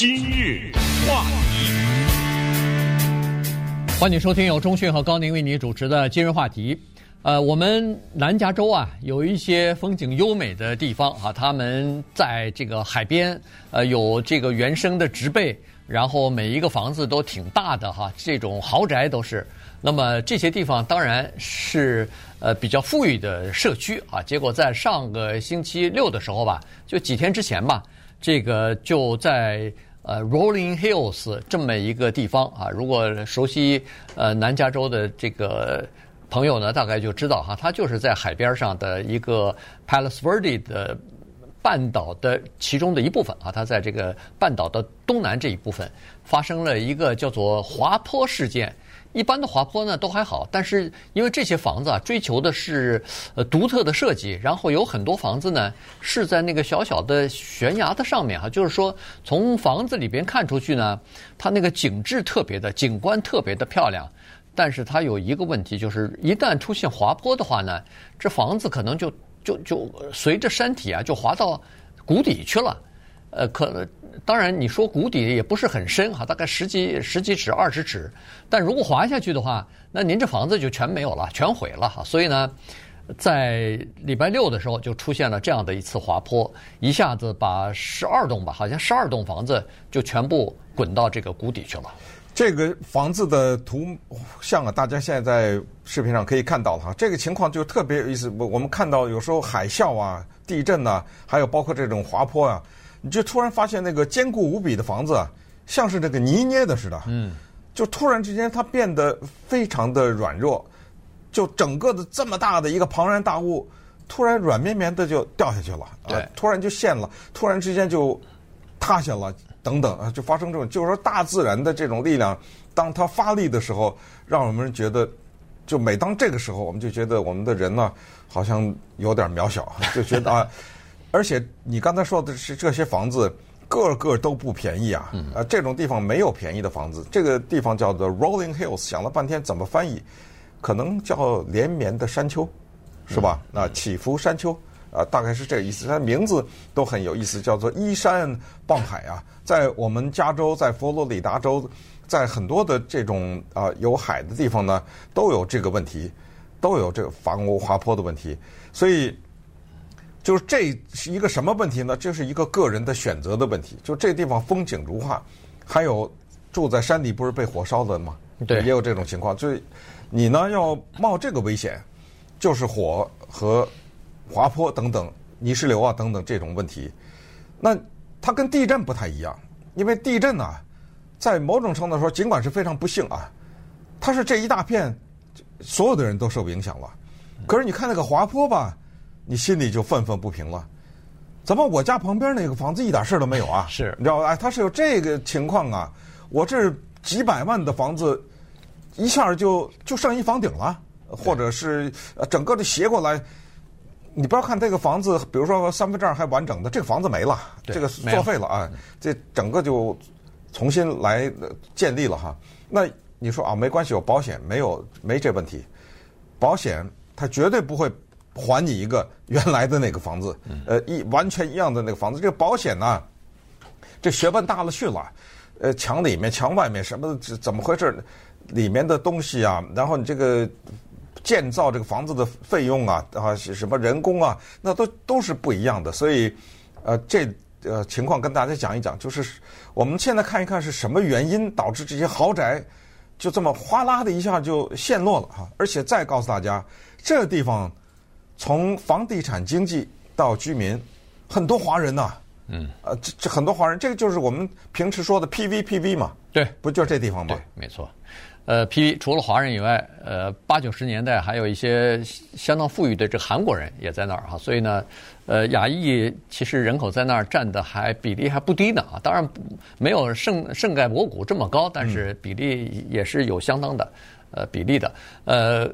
今日话题，欢迎收听由中讯和高宁为你主持的今日话题。呃，我们南加州啊，有一些风景优美的地方啊，他们在这个海边，呃，有这个原生的植被，然后每一个房子都挺大的哈，这种豪宅都是。那么这些地方当然是呃比较富裕的社区啊。结果在上个星期六的时候吧，就几天之前吧，这个就在呃 Rolling Hills 这么一个地方啊。如果熟悉呃南加州的这个朋友呢，大概就知道哈，它就是在海边上的一个 Palos Verde 的半岛的其中的一部分啊。它在这个半岛的东南这一部分发生了一个叫做滑坡事件。一般的滑坡呢都还好，但是因为这些房子啊追求的是呃独特的设计，然后有很多房子呢是在那个小小的悬崖的上面哈，就是说从房子里边看出去呢，它那个景致特别的景观特别的漂亮，但是它有一个问题，就是一旦出现滑坡的话呢，这房子可能就就就随着山体啊就滑到谷底去了，呃可。当然，你说谷底也不是很深哈，大概十几十几尺、二十尺。但如果滑下去的话，那您这房子就全没有了，全毁了哈。所以呢，在礼拜六的时候就出现了这样的一次滑坡，一下子把十二栋吧，好像十二栋房子就全部滚到这个谷底去了。这个房子的图像啊，大家现在在视频上可以看到了哈。这个情况就特别有意思。我我们看到有时候海啸啊、地震呐、还有包括这种滑坡啊。你就突然发现那个坚固无比的房子啊，像是那个泥捏的似的，嗯，就突然之间它变得非常的软弱，就整个的这么大的一个庞然大物，突然软绵绵的就掉下去了，对，突然就陷了，突然之间就塌下了，等等啊，就发生这种，就是说大自然的这种力量，当它发力的时候，让我们觉得，就每当这个时候，我们就觉得我们的人呢，好像有点渺小，就觉得啊。而且你刚才说的是这些房子个个都不便宜啊！啊，这种地方没有便宜的房子。这个地方叫做 Rolling Hills，想了半天怎么翻译，可能叫连绵的山丘，是吧？啊，起伏山丘啊，大概是这个意思。它名字都很有意思，叫做依山傍海啊。在我们加州，在佛罗里达州，在很多的这种啊有海的地方呢，都有这个问题，都有这个房屋滑坡的问题，所以。就是这是一个什么问题呢？这是一个个人的选择的问题。就这地方风景如画，还有住在山里不是被火烧的吗？对，也有这种情况。就是你呢要冒这个危险，就是火和滑坡等等、泥石流啊等等这种问题。那它跟地震不太一样，因为地震呢、啊，在某种程度说，尽管是非常不幸啊，它是这一大片所有的人都受影响了。可是你看那个滑坡吧。你心里就愤愤不平了，怎么我家旁边那个房子一点事儿都没有啊？是，你知道吧？哎，他是有这个情况啊！我这几百万的房子，一下就就剩一房顶了，或者是整个的斜过来。你不要看这个房子，比如说三分之二还完整的，这个房子没了，这个作废了啊！这整个就重新来建立了哈。那你说啊，没关系，有保险，没有没这问题，保险它绝对不会。还你一个原来的那个房子，呃，一完全一样的那个房子。这个保险呢，这学问大了去了，呃，墙里面、墙外面什么怎么回事？里面的东西啊，然后你这个建造这个房子的费用啊，啊，什么人工啊，那都都是不一样的。所以，呃，这呃情况跟大家讲一讲，就是我们现在看一看是什么原因导致这些豪宅就这么哗啦的一下就陷落了哈。而且再告诉大家，这个地方。从房地产经济到居民，很多华人呐、啊，嗯，呃，这这很多华人，这个就是我们平时说的 PVPV 嘛，对，不就是这地方吗？对，没错。呃，PV 除了华人以外，呃，八九十年代还有一些相当富裕的这个韩国人也在那儿哈，所以呢，呃，亚裔其实人口在那儿占的还比例还不低呢啊，当然没有圣圣盖博谷这么高，但是比例也是有相当的呃比例的，呃。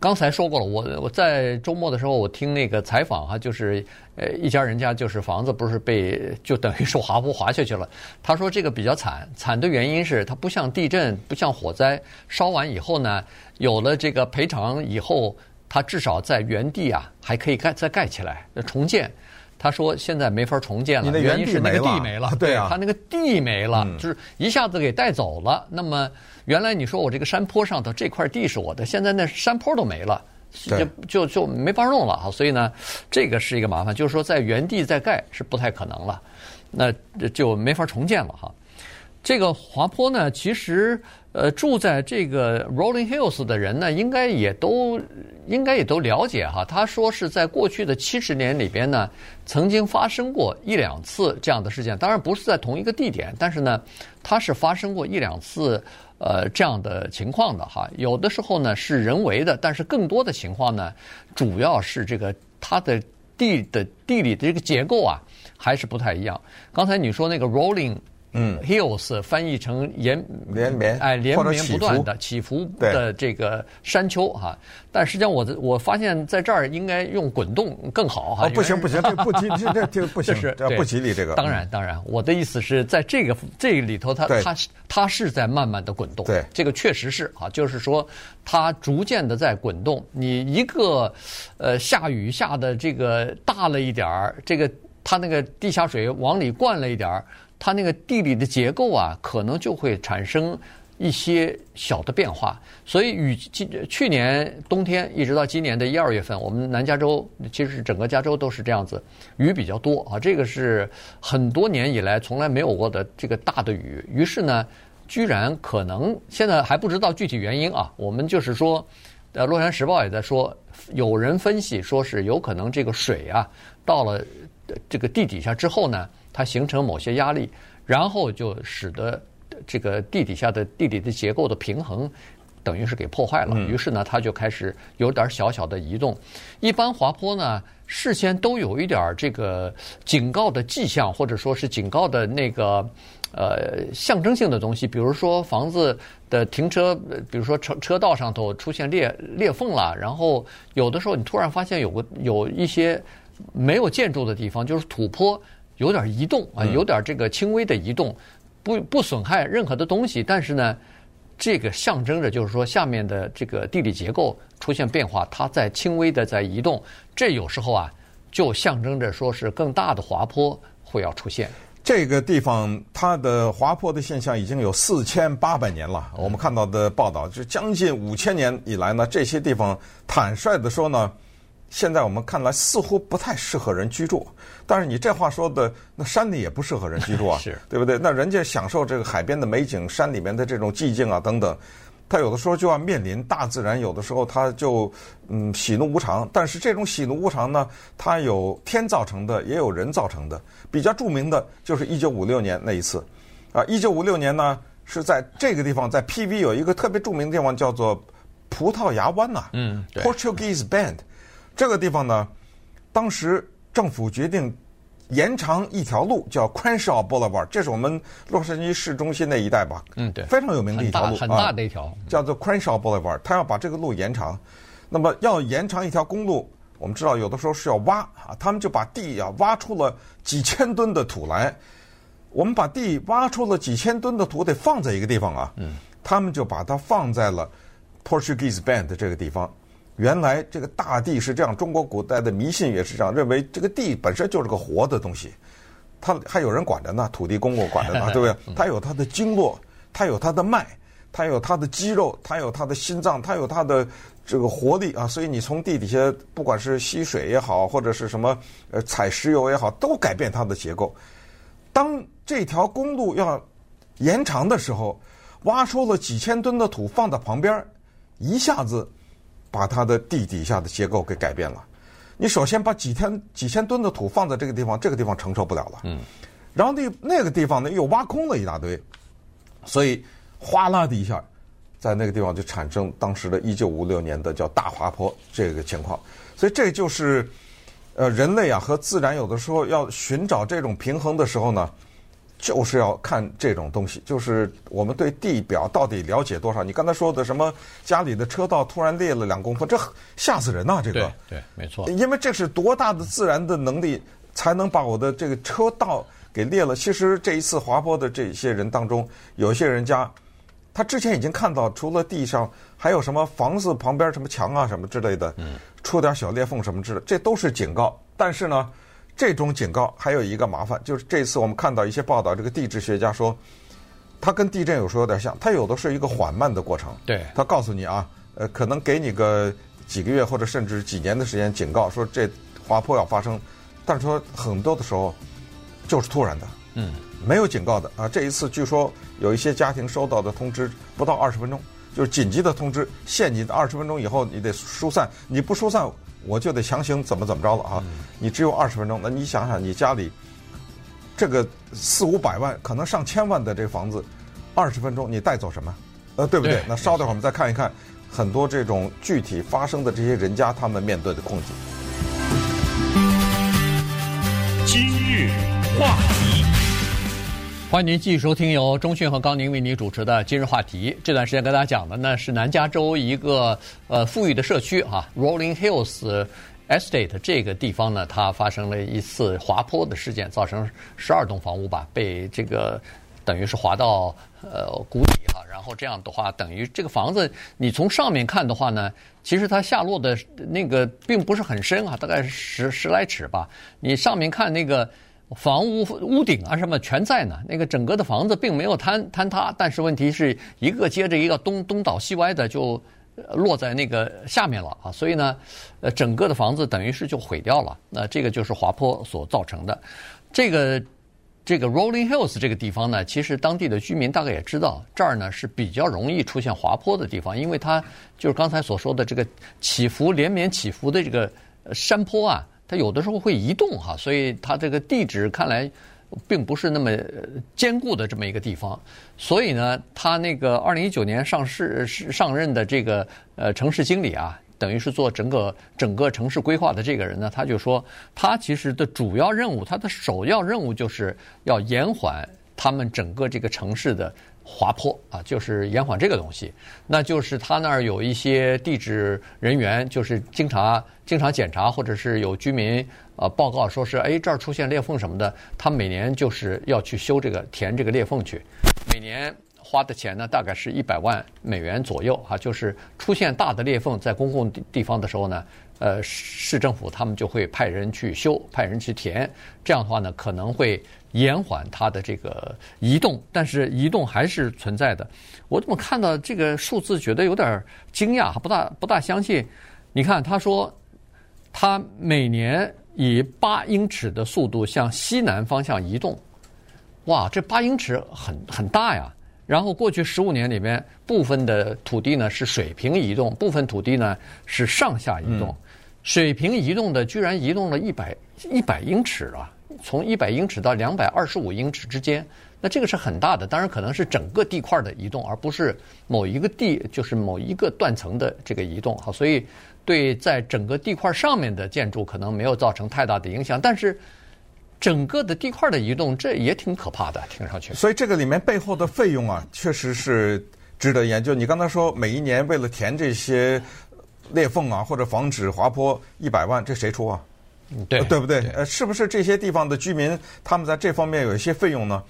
刚才说过了，我我在周末的时候，我听那个采访哈，就是呃一家人家就是房子不是被就等于是滑坡滑下去了。他说这个比较惨，惨的原因是它不像地震，不像火灾，烧完以后呢，有了这个赔偿以后，它至少在原地啊还可以盖再盖起来重建。他说现在没法重建了，你的原因是那个地没没了，对啊，他那个地没了，嗯、就是一下子给带走了。那么原来你说我这个山坡上头这块地是我的，现在那山坡都没了，就就就没法弄了哈。所以呢，这个是一个麻烦，就是说在原地再盖是不太可能了，那就没法重建了哈。这个滑坡呢，其实。呃，住在这个 Rolling Hills 的人呢，应该也都应该也都了解哈。他说是在过去的七十年里边呢，曾经发生过一两次这样的事件。当然不是在同一个地点，但是呢，它是发生过一两次呃这样的情况的哈。有的时候呢是人为的，但是更多的情况呢，主要是这个它的地的地理的这个结构啊，还是不太一样。刚才你说那个 Rolling。嗯，hills 翻译成延连绵，哎，连绵不断的起伏的这个山丘哈。但实际上，我我发现在这儿应该用滚动更好哈。不行不行，这不吉这这这不行，这不吉利这个。当然当然，我的意思是在这个这里头，它它它是在慢慢的滚动。对，这个确实是啊，就是说它逐渐的在滚动。你一个呃下雨下的这个大了一点儿，这个它那个地下水往里灌了一点儿。它那个地理的结构啊，可能就会产生一些小的变化。所以雨今去年冬天一直到今年的一二月份，我们南加州其实整个加州都是这样子，雨比较多啊。这个是很多年以来从来没有过的这个大的雨。于是呢，居然可能现在还不知道具体原因啊。我们就是说，呃，《洛杉矶时报》也在说，有人分析说是有可能这个水啊到了这个地底下之后呢。它形成某些压力，然后就使得这个地底下的地理的结构的平衡，等于是给破坏了。于是呢，它就开始有点小小的移动。一般滑坡呢，事先都有一点这个警告的迹象，或者说是警告的那个呃象征性的东西，比如说房子的停车，比如说车车道上头出现裂裂缝了，然后有的时候你突然发现有个有一些没有建筑的地方，就是土坡。有点移动啊，有点这个轻微的移动，不不损害任何的东西，但是呢，这个象征着就是说下面的这个地理结构出现变化，它在轻微的在移动，这有时候啊就象征着说是更大的滑坡会要出现。这个地方它的滑坡的现象已经有四千八百年了，我们看到的报道就将近五千年以来呢，这些地方坦率的说呢。现在我们看来似乎不太适合人居住，但是你这话说的，那山里也不适合人居住啊，是对不对？那人家享受这个海边的美景，山里面的这种寂静啊等等，他有的时候就要面临大自然，有的时候他就嗯喜怒无常。但是这种喜怒无常呢，它有天造成的，也有人造成的。比较著名的就是一九五六年那一次，啊，一九五六年呢是在这个地方，在 PV 有一个特别著名的地方叫做葡萄牙湾呐、啊，嗯，Portuguese Bend。这个地方呢，当时政府决定延长一条路，叫 Crenshaw Boulevard，这是我们洛杉矶市中心那一带吧？嗯，对，非常有名的一条路，很大，很大的一条，叫做 Crenshaw Boulevard。他要把这个路延长，那么要延长一条公路，我们知道有的时候是要挖啊，他们就把地啊挖出了几千吨的土来。我们把地挖出了几千吨的土，得放在一个地方啊。嗯，他们就把它放在了 Portuguese Bend 这个地方。原来这个大地是这样，中国古代的迷信也是这样，认为这个地本身就是个活的东西，它还有人管着呢，土地公公管着呢，对不对？它有它的经络，它有它的脉，它有它的肌肉，它有它的心脏，它有它的这个活力啊！所以你从地底下，不管是吸水也好，或者是什么呃采石油也好，都改变它的结构。当这条公路要延长的时候，挖出了几千吨的土放在旁边，一下子。把它的地底下的结构给改变了。你首先把几千几千吨的土放在这个地方，这个地方承受不了了。嗯。然后那那个地方呢又挖空了一大堆，所以哗啦的一下，在那个地方就产生当时的一九五六年的叫大滑坡这个情况。所以这就是呃人类啊和自然有的时候要寻找这种平衡的时候呢。就是要看这种东西，就是我们对地表到底了解多少？你刚才说的什么家里的车道突然裂了两公分，这吓死人呐！这个对对，没错，因为这是多大的自然的能力才能把我的这个车道给裂了？其实这一次滑坡的这些人当中，有些人家他之前已经看到，除了地上还有什么房子旁边什么墙啊什么之类的，出点小裂缝什么之类的，这都是警告。但是呢。这种警告还有一个麻烦，就是这次我们看到一些报道，这个地质学家说，它跟地震有时候有点像，它有的是一个缓慢的过程。对，他告诉你啊，呃，可能给你个几个月或者甚至几年的时间警告，说这滑坡要发生，但是说很多的时候就是突然的，嗯，没有警告的啊。这一次据说有一些家庭收到的通知不到二十分钟，就是紧急的通知，限你二十分钟以后你得疏散，你不疏散。我就得强行怎么怎么着了啊！你只有二十分钟，那你想想，你家里这个四五百万，可能上千万的这个房子，二十分钟你带走什么？呃，对不对？那稍等会儿我们再看一看很多这种具体发生的这些人家他们面对的困境。今日话题。欢迎您继续收听由中讯和高宁为您主持的今日话题。这段时间跟大家讲的呢是南加州一个呃富裕的社区啊，Rolling Hills Estate 这个地方呢，它发生了一次滑坡的事件，造成十二栋房屋吧被这个等于是滑到呃谷底哈、啊。然后这样的话，等于这个房子你从上面看的话呢，其实它下落的那个并不是很深啊，大概十十来尺吧。你上面看那个。房屋屋顶啊什么全在呢，那个整个的房子并没有坍坍塌，但是问题是一个接着一个东东倒西歪的就落在那个下面了啊，所以呢，呃，整个的房子等于是就毁掉了。那这个就是滑坡所造成的。这个这个 Rolling Hills 这个地方呢，其实当地的居民大概也知道，这儿呢是比较容易出现滑坡的地方，因为它就是刚才所说的这个起伏连绵起伏的这个山坡啊。它有的时候会移动哈，所以它这个地址看来并不是那么坚固的这么一个地方。所以呢，他那个二零一九年上市上任的这个呃城市经理啊，等于是做整个整个城市规划的这个人呢，他就说，他其实的主要任务，他的首要任务就是要延缓他们整个这个城市的。滑坡啊，就是延缓这个东西，那就是他那儿有一些地质人员，就是经常经常检查，或者是有居民呃报告说是哎这儿出现裂缝什么的，他每年就是要去修这个填这个裂缝去，每年花的钱呢大概是一百万美元左右啊，就是出现大的裂缝在公共地方的时候呢，呃市政府他们就会派人去修，派人去填，这样的话呢可能会。延缓它的这个移动，但是移动还是存在的。我怎么看到这个数字，觉得有点惊讶，不大不大相信。你看，他说他每年以八英尺的速度向西南方向移动。哇，这八英尺很很大呀。然后过去十五年里面，部分的土地呢是水平移动，部分土地呢是上下移动。嗯、水平移动的居然移动了一百一百英尺了。从一百英尺到两百二十五英尺之间，那这个是很大的。当然，可能是整个地块的移动，而不是某一个地，就是某一个断层的这个移动。好，所以对在整个地块上面的建筑可能没有造成太大的影响。但是整个的地块的移动，这也挺可怕的，听上去。所以这个里面背后的费用啊，确实是值得研究。你刚才说每一年为了填这些裂缝啊，或者防止滑坡，一百万，这谁出啊？对，对不对？呃，是不是这些地方的居民他们在这方面有一些费用呢？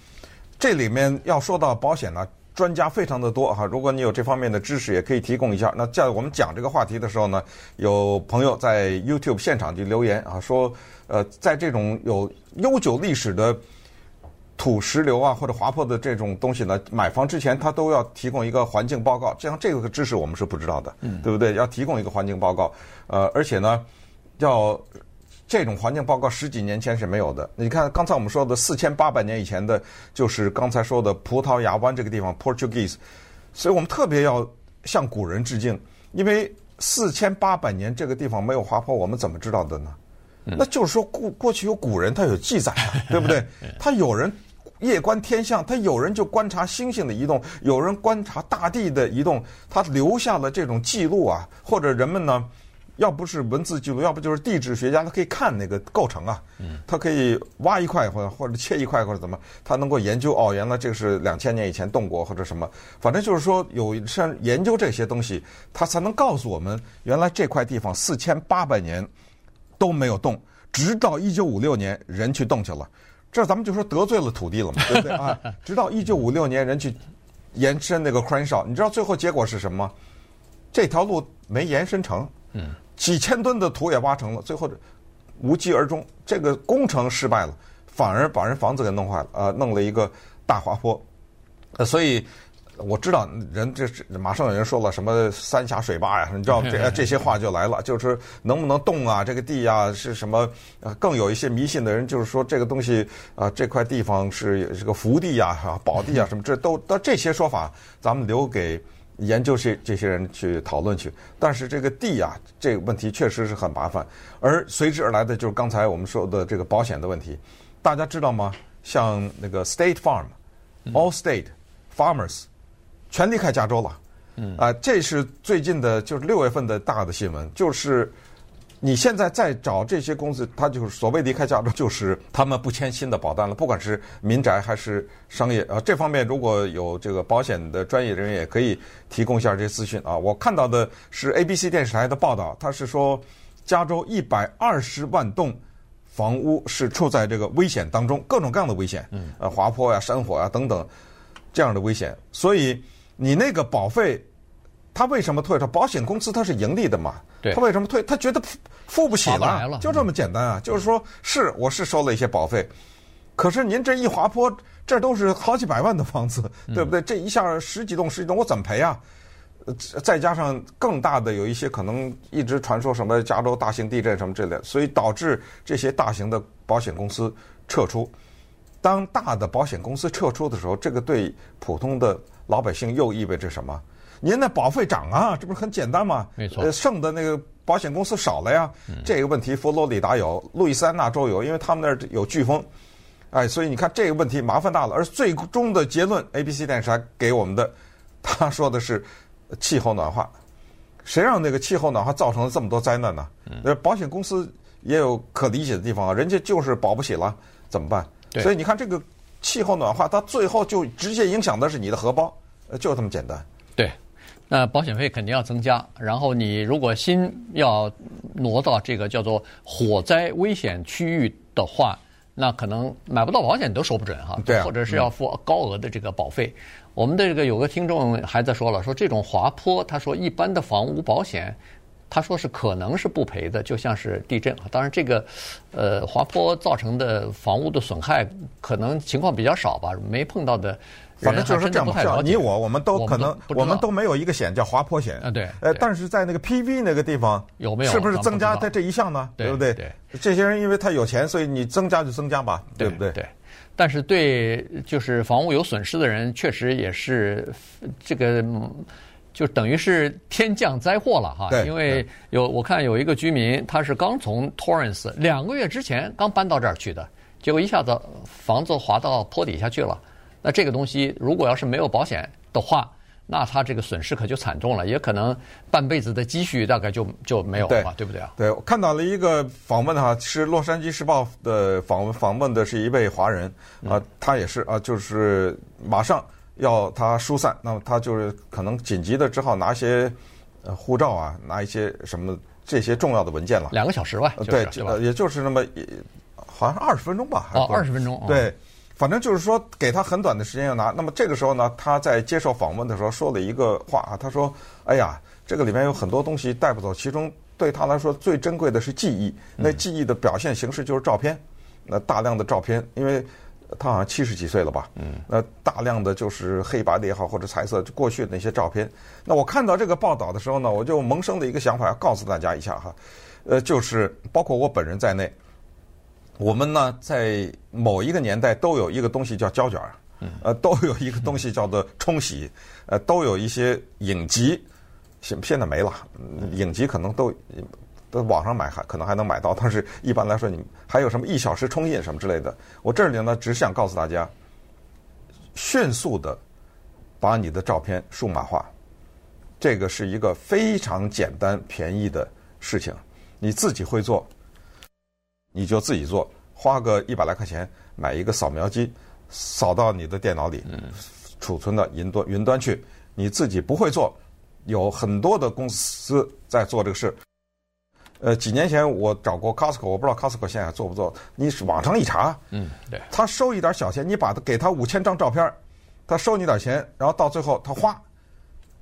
这里面要说到保险呢，专家非常的多哈。如果你有这方面的知识，也可以提供一下。那在我们讲这个话题的时候呢，有朋友在 YouTube 现场就留言啊，说呃，在这种有悠久历史的土石流啊或者滑坡的这种东西呢，买房之前他都要提供一个环境报告。这样这个知识我们是不知道的，嗯，对不对？要提供一个环境报告，呃，而且呢，要。这种环境报告十几年前是没有的。你看刚才我们说的四千八百年以前的，就是刚才说的葡萄牙湾这个地方 （Portuguese），所以我们特别要向古人致敬，因为四千八百年这个地方没有滑坡，我们怎么知道的呢？那就是说过过去有古人他有记载啊，对不对？他有人夜观天象，他有人就观察星星的移动，有人观察大地的移动，他留下了这种记录啊，或者人们呢？要不是文字记录，要不就是地质学家，他可以看那个构成啊，他可以挖一块或者或者切一块或者怎么，他能够研究哦，原来这个是两千年以前动过或者什么，反正就是说有像研究这些东西，他才能告诉我们，原来这块地方四千八百年都没有动，直到一九五六年人去动去了，这咱们就说得罪了土地了嘛，对不对啊？直到一九五六年人去延伸那个 Crenshaw，你知道最后结果是什么吗？这条路没延伸成。嗯。几千吨的土也挖成了，最后无疾而终，这个工程失败了，反而把人房子给弄坏了，啊，弄了一个大滑坡，呃，所以。我知道人这是马上有人说了什么三峡水坝呀，你知道这 这些话就来了，就是能不能动啊？这个地啊是什么？呃，更有一些迷信的人就是说这个东西啊，这块地方是这个福地呀、哈宝地啊，什么这都到这些说法，咱们留给研究这这些人去讨论去。但是这个地啊，这个问题确实是很麻烦，而随之而来的就是刚才我们说的这个保险的问题。大家知道吗？像那个 State Farm、Allstate、Farmers。全离开加州了，嗯啊，这是最近的，就是六月份的大的新闻，就是你现在再找这些公司，他就是所谓离开加州，就是他们不签新的保单了，不管是民宅还是商业啊，这方面如果有这个保险的专业人员，也可以提供一下这些资讯啊。我看到的是 ABC 电视台的报道，他是说加州一百二十万栋房屋是处在这个危险当中，各种各样的危险，嗯，呃，滑坡呀、山火呀等等这样的危险，所以。你那个保费，他为什么退？他保险公司他是盈利的嘛？他为什么退？他觉得付付不起了，了就这么简单啊！嗯、就是说，是我是收了一些保费，可是您这一滑坡，这都是好几百万的房子，对不对？嗯、这一下十几栋十几栋，我怎么赔啊？再加上更大的有一些可能一直传说什么加州大型地震什么之类的，所以导致这些大型的保险公司撤出。当大的保险公司撤出的时候，这个对普通的。老百姓又意味着什么？您那保费涨啊，这不是很简单吗？没错，剩的那个保险公司少了呀。嗯、这个问题，佛罗里达有，路易斯安那州有，因为他们那儿有飓风，哎，所以你看这个问题麻烦大了。而最终的结论，ABC 电视台给我们的，他说的是气候暖化。谁让那个气候暖化造成了这么多灾难呢？呃、嗯、保险公司也有可理解的地方啊，人家就是保不起了，怎么办？对所以你看这个气候暖化，它最后就直接影响的是你的荷包。就这么简单。对，那保险费肯定要增加。然后你如果新要挪到这个叫做火灾危险区域的话，那可能买不到保险都说不准哈。对啊。或者是要付高额的这个保费。嗯、我们的这个有个听众还在说了，说这种滑坡，他说一般的房屋保险，他说是可能是不赔的，就像是地震。当然这个，呃，滑坡造成的房屋的损害可能情况比较少吧，没碰到的。反正就是这样吧，你我我们都可能，我们都没有一个险叫滑坡险啊。对，呃，但是在那个 PV 那个地方有没有？是不是增加在这一项呢？对不对？对，这些人因为他有钱，所以你增加就增加吧，对不对？对。但是对，就是房屋有损失的人，确实也是这个，就等于是天降灾祸了哈。对。因为有我看有一个居民，他是刚从 Torrance 两个月之前刚搬到这儿去的，结果一下子房子滑到坡底下去了。那这个东西如果要是没有保险的话，那他这个损失可就惨重了，也可能半辈子的积蓄大概就就没有了嘛，对，对不对啊？对，我看到了一个访问哈，是《洛杉矶时报》的访问，访问的是一位华人啊，他也是啊，就是马上要他疏散，那么他就是可能紧急的只好拿一些呃护照啊，拿一些什么这些重要的文件了。两个小时吧，对，也就是那么好像二十分钟吧，哦，二十分钟，对。反正就是说，给他很短的时间要拿。那么这个时候呢，他在接受访问的时候说了一个话啊，他说：“哎呀，这个里面有很多东西带不走，其中对他来说最珍贵的是记忆。那记忆的表现形式就是照片，那大量的照片，因为他好像七十几岁了吧？嗯，那大量的就是黑白的也好，或者彩色过去的那些照片。那我看到这个报道的时候呢，我就萌生了一个想法，要告诉大家一下哈，呃，就是包括我本人在内。”我们呢，在某一个年代都有一个东西叫胶卷儿，呃，都有一个东西叫做冲洗，呃，都有一些影集，现现在没了，影集可能都都网上买还可能还能买到，但是一般来说，你还有什么一小时冲印什么之类的，我这里呢只想告诉大家，迅速的把你的照片数码化，这个是一个非常简单便宜的事情，你自己会做。你就自己做，花个一百来块钱买一个扫描机，扫到你的电脑里，储存到云端云端去。你自己不会做，有很多的公司在做这个事。呃，几年前我找过 Costco，我不知道 Costco 现在还做不做。你网上一查，嗯，对，他收一点小钱，你把他给他五千张照片，他收你点钱，然后到最后他花，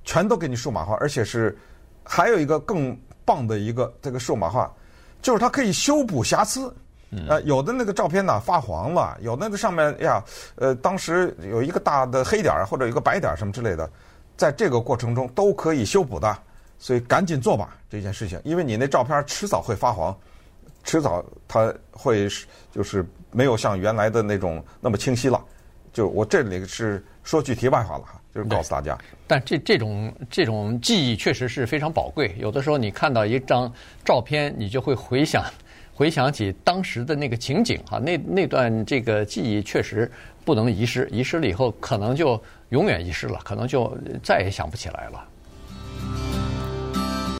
全都给你数码化，而且是还有一个更棒的一个这个数码化。就是它可以修补瑕疵。呃，有的那个照片呢发黄了，有的那个上面哎呀，呃，当时有一个大的黑点儿或者一个白点儿什么之类的，在这个过程中都可以修补的，所以赶紧做吧这件事情，因为你那照片迟早会发黄，迟早它会就是没有像原来的那种那么清晰了。就我这里是说句题外话了哈，就是告诉大家。但这这种这种记忆确实是非常宝贵，有的时候你看到一张照片，你就会回想。回想起当时的那个情景哈，那那段这个记忆确实不能遗失，遗失了以后可能就永远遗失了，可能就再也想不起来了。